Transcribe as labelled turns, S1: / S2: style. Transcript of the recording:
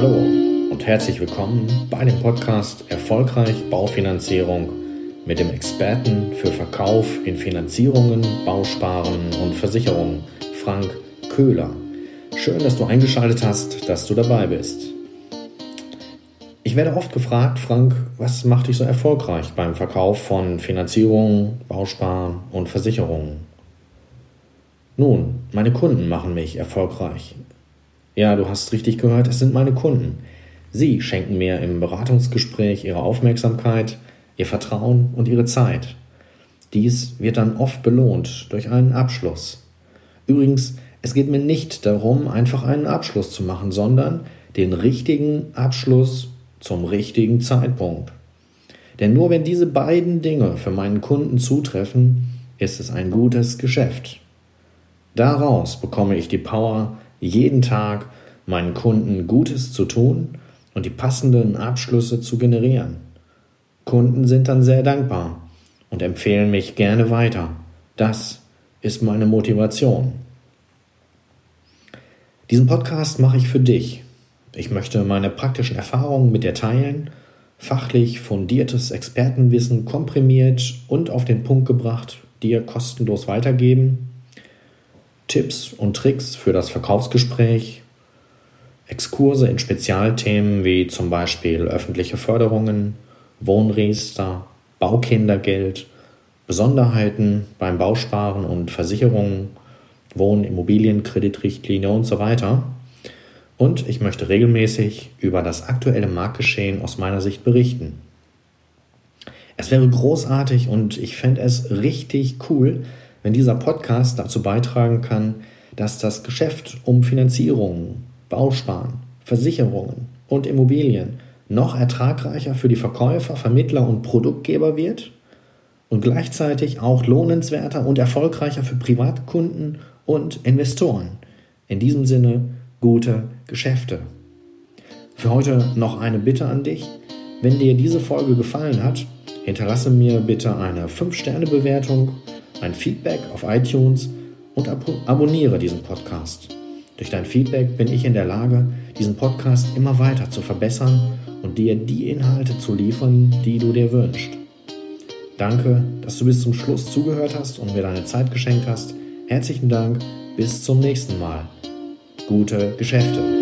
S1: Hallo und herzlich willkommen bei dem Podcast Erfolgreich Baufinanzierung mit dem Experten für Verkauf in Finanzierungen, Bausparen und Versicherungen, Frank Köhler. Schön, dass du eingeschaltet hast, dass du dabei bist. Ich werde oft gefragt, Frank, was macht dich so erfolgreich beim Verkauf von Finanzierungen, Bausparen und Versicherungen? Nun, meine Kunden machen mich erfolgreich. Ja, du hast richtig gehört, es sind meine Kunden. Sie schenken mir im Beratungsgespräch ihre Aufmerksamkeit, ihr Vertrauen und ihre Zeit. Dies wird dann oft belohnt durch einen Abschluss. Übrigens, es geht mir nicht darum, einfach einen Abschluss zu machen, sondern den richtigen Abschluss zum richtigen Zeitpunkt. Denn nur wenn diese beiden Dinge für meinen Kunden zutreffen, ist es ein gutes Geschäft. Daraus bekomme ich die Power, jeden Tag meinen Kunden Gutes zu tun und die passenden Abschlüsse zu generieren. Kunden sind dann sehr dankbar und empfehlen mich gerne weiter. Das ist meine Motivation. Diesen Podcast mache ich für dich. Ich möchte meine praktischen Erfahrungen mit dir teilen, fachlich fundiertes Expertenwissen komprimiert und auf den Punkt gebracht, dir kostenlos weitergeben Tipps und Tricks für das Verkaufsgespräch, Exkurse in Spezialthemen wie zum Beispiel öffentliche Förderungen, Wohnregister, Baukindergeld, Besonderheiten beim Bausparen und Versicherungen, Wohn-, Immobilienkreditrichtlinie und so weiter. Und ich möchte regelmäßig über das aktuelle Marktgeschehen aus meiner Sicht berichten. Es wäre großartig und ich fände es richtig cool, wenn dieser Podcast dazu beitragen kann, dass das Geschäft um Finanzierungen, Bausparen, Versicherungen und Immobilien noch ertragreicher für die Verkäufer, Vermittler und Produktgeber wird und gleichzeitig auch lohnenswerter und erfolgreicher für Privatkunden und Investoren. In diesem Sinne gute Geschäfte. Für heute noch eine Bitte an dich. Wenn dir diese Folge gefallen hat, hinterlasse mir bitte eine 5-Sterne-Bewertung ein Feedback auf iTunes und ab abonniere diesen Podcast. Durch dein Feedback bin ich in der Lage, diesen Podcast immer weiter zu verbessern und dir die Inhalte zu liefern, die du dir wünschst. Danke, dass du bis zum Schluss zugehört hast und mir deine Zeit geschenkt hast. Herzlichen Dank, bis zum nächsten Mal. Gute Geschäfte.